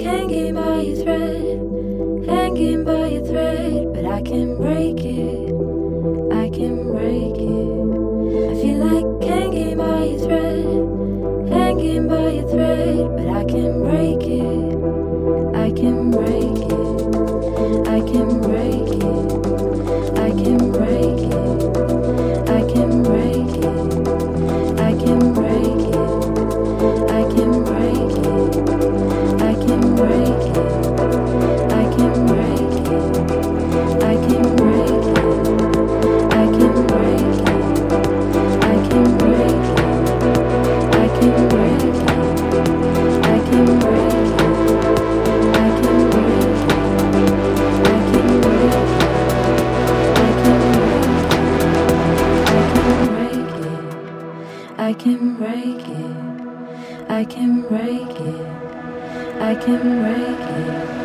hanging by a thread, hanging by a thread, but I can break it. I can break it. I can break it. I can break it.